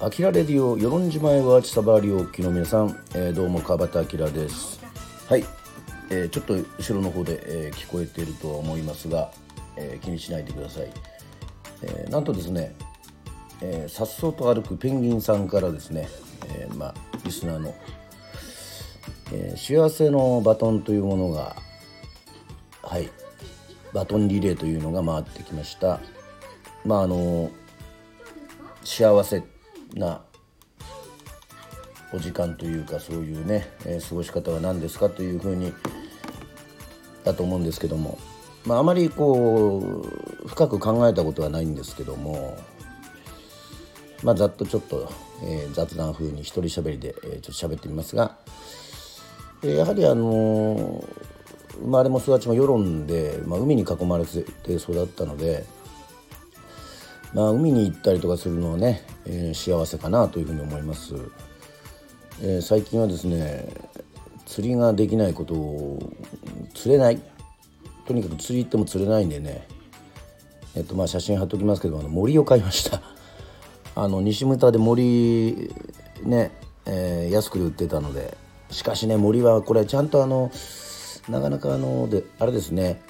あきらレディオ与論島へは千さばりおきの皆さん、えー、どうも川端明です。はい、えー、ちょっと後ろの方で、えー、聞こえているとは思いますが、え気にしないでください、えなんとですねさっそうと歩くペンギンさんからですね、えまあ、リスナーの、え幸せのバトンというものがはいバトンリレーというのが回ってきました。まああの幸せなお時間というかそういうね、えー、過ごし方は何ですかというふうにだと思うんですけども、まあ、あまりこう深く考えたことはないんですけども、まあ、ざっとちょっと、えー、雑談風に一人喋りで、えー、ちょっと喋ってみますが、えー、やはりあの生まれも育ちも世論で、まあ、海に囲まれて育ったので。まあ、海に行ったりとかするのはね、えー、幸せかなというふうに思います、えー、最近はですね釣りができないことを釣れないとにかく釣り行っても釣れないんでねえっとまあ写真貼っときますけどあの森を買いました あの西牟田で森ね、えー、安く売ってたのでしかしね森はこれちゃんとあのなかなかあのであれですね。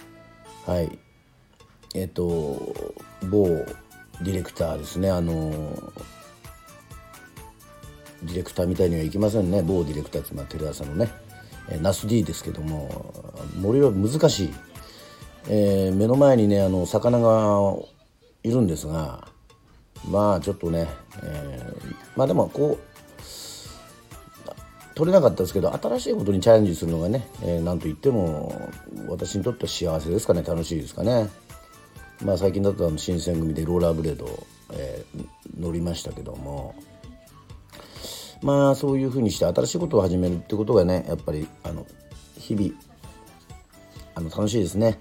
はい。えっと某ディレクターですね。あのディレクターみたいにはいきませんね。某ディレクターって、まあ、テレ朝のね、え、ナス D ですけども森は難しい、えー、目の前にねあの魚がいるんですがまあちょっとね、えー、まあでもこう取れなかったですけど新しいことにチャレンジするのがね、えー、なんといっても私にとっては幸せですかね楽しいですかね。まあ、最近だとあの新選組でローラーブレード、えー、乗りましたけどもまあそういうふうにして新しいことを始めるってことがねやっぱりあの日々あの楽しいですね。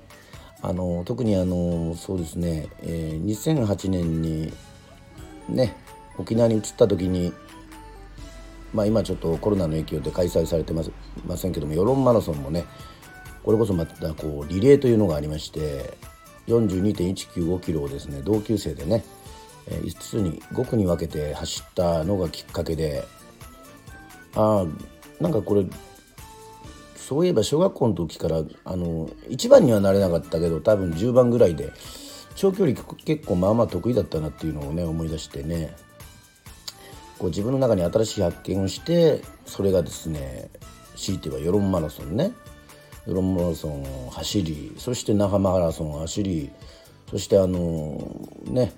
あの特にあのそうですね、えー、2008年にね沖縄に移った時にまあ今ちょっとコロナの影響で開催されてますませんけども世論マラソンもねこれこそまたこうリレーというのがありまして42.195キロをですね同級生でね5つに5区に分けて走ったのがきっかけでああなんかこれそういえば小学校の時からあの1番にはなれなかったけど多分10番ぐらいで長距離結構まあまあ得意だったなっていうのをね思い出してね。こう自分の中に新しい発見をしてそれがですね強いては世論マラソンね。ヨロンマラソンを走りそして那覇マラソンを走りそしてあのね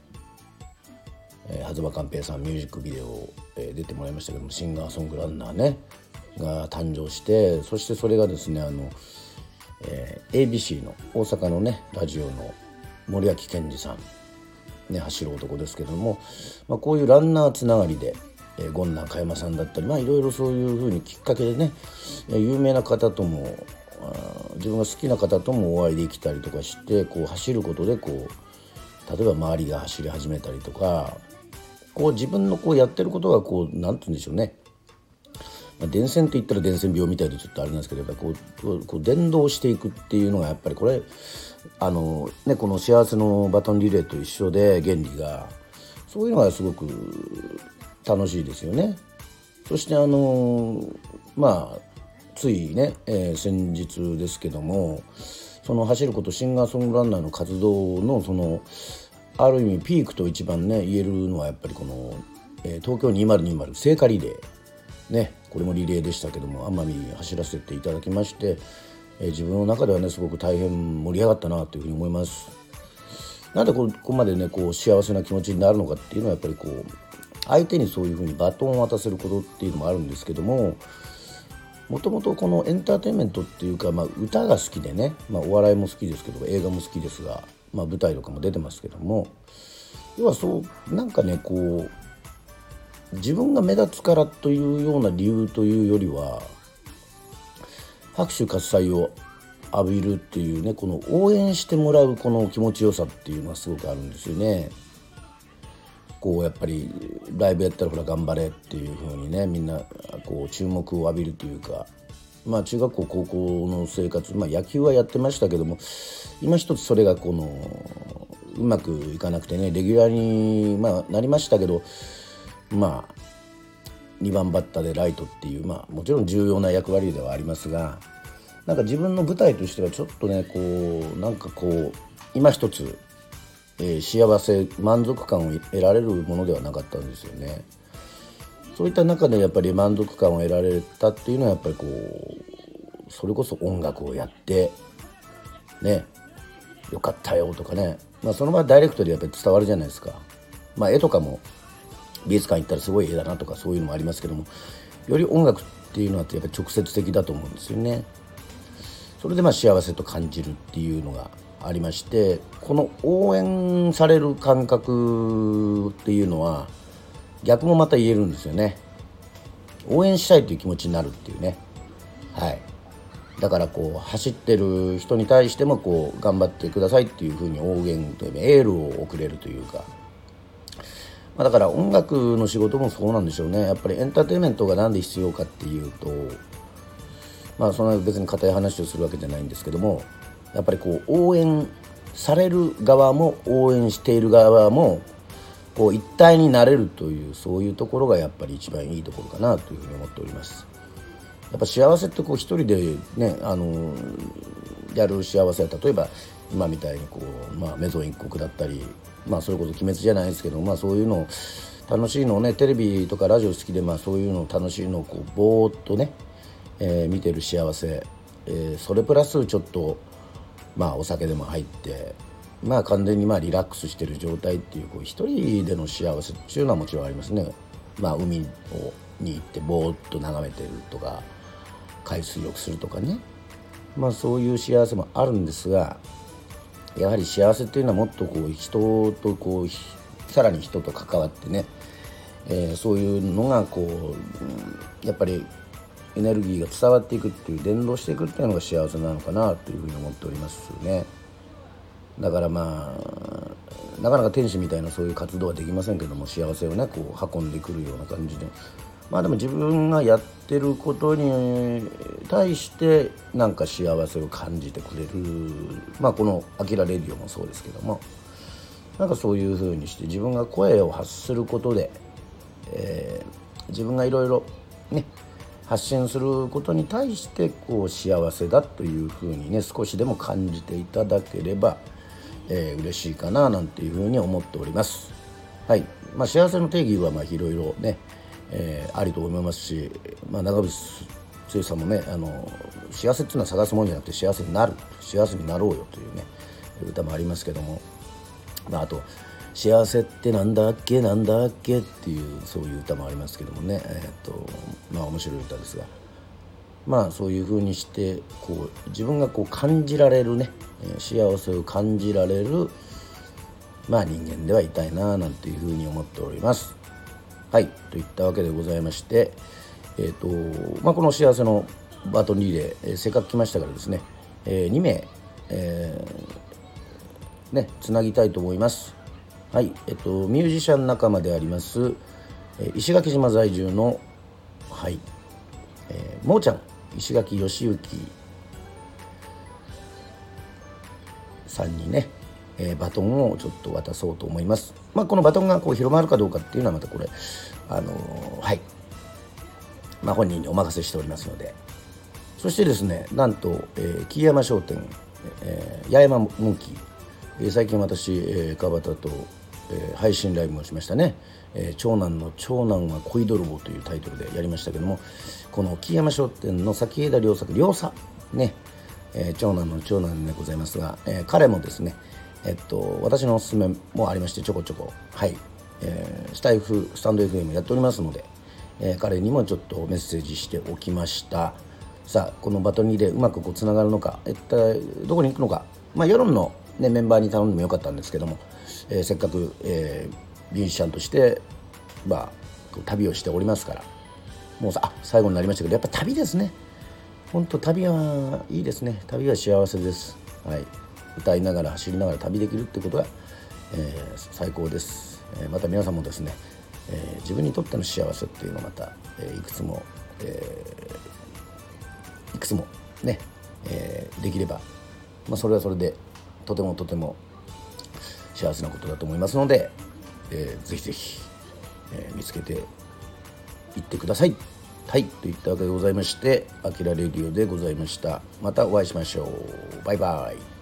狭間寛平さんミュージックビデオ、え、出てもらいましたけどもシンガーソングランナーねが誕生してそしてそれがですねあの、えー、ABC の大阪のねラジオの森脇健児さん、ね、走る男ですけども、まあ、こういうランナーつながりで、えー、権南加山さんだったりまあいろいろそういうふうにきっかけでね有名な方とも自分が好きな方ともお会いできたりとかしてこう走ることでこう例えば周りが走り始めたりとかこう自分のこうやってることがこう何て言うんでしょうね、まあ、伝染と言ったら伝染病みたいでちょっとあれなんですけどやっぱこうこう伝導していくっていうのがやっぱりこれあのねこの幸せのバトンリレーと一緒で原理がそういうのがすごく楽しいですよね。そしてあのまあついね、えー、先日ですけどもその走ることシンガーソングランナーの活動のそのある意味ピークと一番ね言えるのはやっぱりこの、えー、東京2020聖火リレーねこれもリレーでしたけども奄美走らせていただきまして、えー、自分の中ではねすごく大変盛り上がったなというふうに思います。なんでここまでねこう幸せな気持ちになるのかっていうのはやっぱりこう相手にそういうふうにバトンを渡せることっていうのもあるんですけどももともとこのエンターテインメントっていうか、まあ、歌が好きでね、まあ、お笑いも好きですけど映画も好きですが、まあ、舞台とかも出てますけども要はそうなんかねこう自分が目立つからというような理由というよりは拍手喝采を浴びるっていうねこの応援してもらうこの気持ちよさっていうのはすごくあるんですよね。こうやっぱりライブやったらほら頑張れっていう風にねみんなこう注目を浴びるというかまあ、中学校高校の生活、まあ、野球はやってましたけども今一つそれがこのうまくいかなくてねレギュラーに、まあ、なりましたけどまあ2番バッターでライトっていう、まあ、もちろん重要な役割ではありますがなんか自分の舞台としてはちょっとねこうなんかこう今一つ、え、幸せ満足感を得られるものではなかったんですよね。そういった中でやっぱり満足感を得られたっていうのはやっぱりこうそれこそ音楽をやってねよかったよとかね、まあ、その場ダイレクトでやっぱり伝わるじゃないですか。まあ、絵とかも美術館行ったらすごい絵だなとかそういうのもありますけどもより音楽っていうのはやっぱり直接的だと思うんですよね。それでまあ幸せと感じるっていうのがありましてこの応援される感覚っていうのは逆もまた言えるんですよね。応援したいという気持ちになるっていうね。はい。だからこう走ってる人に対してもこう頑張ってくださいっていうふうに応援というエールを送れるというか、まあ、だから音楽の仕事もそうなんでしょうね。やっぱりエンターテインメントが何で必要かっていうとまあそんな別に硬い話をするわけじゃないんですけどもやっぱりこう応援される側も応援している側もこう一体になれるというそういうところがやっぱり一番いいところかなというふうに思っております。やっぱ幸せってこう一人でねあのやる幸せは例えば今みたいにこう、まあ、メゾン一国だったり、まあ、それこそ鬼滅じゃないですけど、まあ、そういうの楽しいのをねテレビとかラジオ好きで、まあ、そういうの楽しいのをこうぼーっとね、えー、見てる幸せ、えー、それプラスちょっとまあお酒でも入ってまあ完全にまあリラックスしてる状態っていうこう一人での幸せっていうのはもちろんありますね。まあ海をに行ってぼーっと眺めてるとか海水浴するとかねまあそういう幸せもあるんですがやはり幸せっていうのはもっとこう人とこうさらに人と関わってね、えー、そういうのがこうやっぱりエネルギーが伝わっていくっていう伝導していくっていうのが幸せなのかなというふうに思っておりますね。だからまあなかなか天使みたいなそういう活動はできませんけども幸せをねこう運んでくるような感じでまあでも自分がやってることに対してなんか幸せを感じてくれるまあこの「あきらレディオ」もそうですけどもなんかそういうふうにして自分が声を発することで、えー、自分がいろいろね発信することに対してこう幸せだというふうにね少しでも感じていただければえー、嬉しいかななんていうふうに思っております。はいまあ、幸せの定義はまあいろいろね、えー、ありと思いますし、まあ、長渕剛さんもねあの幸せっていうのは探すもんじゃなくて幸せになる幸せになろうよというね歌もありますけども、まあ、あと「幸せってなんだっけ？なんだっけ」っていうそういう歌もありますけどもね、えー、っとまあ面白い歌ですが。まあそういうふうにしてこう自分がこう感じられるね幸せを感じられるまあ人間ではいたいななんていうふうに思っております。はいといったわけでございましてえっ、とまあこの幸せのバトンリレー、えー、せっかく来ましたからですね、えー、2名、えー、ねつなぎたいと思います。はいえっ、とミュージシャン仲間であります、え石垣島在住のはい、えー、もーちゃん石垣義行さんにね、えー、バトンをちょっと渡そうと思います。まあ、このバトンがこう広まるかどうかっていうのはまたこれ、あのー、はい、まあ、本人にお任せしておりますので。そしてですね、なんと、えー、木山商店、えー、八重山モンキー、えー、最近私、えー、川端と、えー、配信ライブもしましたね。えー、長男の長男は恋泥棒というタイトルでやりましたけどもこの木山商店の先枝良作良作ね、えー、長男の長男でございますが、えー、彼もですねえっと私のおすすめもありましてちょこちょこはい、えー、スタイフスタンド FM やっておりますので、えー、彼にもちょっとメッセージしておきました。さあこのバトニーでうまくこうつながるのか一体どこに行くのか。まあ世論の、ね、メンバーに頼んでもよかったんですけども、えー、せっかく、えー、ミュージシャンとして、まあ、旅をしておりますから。もうさあ最後になりましたけどやっぱ旅ですね。本当旅はいいですね。旅は幸せです、はい、歌いながら走りながら旅できるってことが、えー、最高です、え、また皆さんもですね、え、自分にとっての幸せっていうのをまた、えいくつも、えいくつもね、え、できれば、まあ、それはそれでとてもとても幸せなことだと思いますので、えー、ぜひぜひ、えー、見つけていってください。はいといったわけでございまして「あきらレディオ」でございました。またお会いしましょう。バイバイ。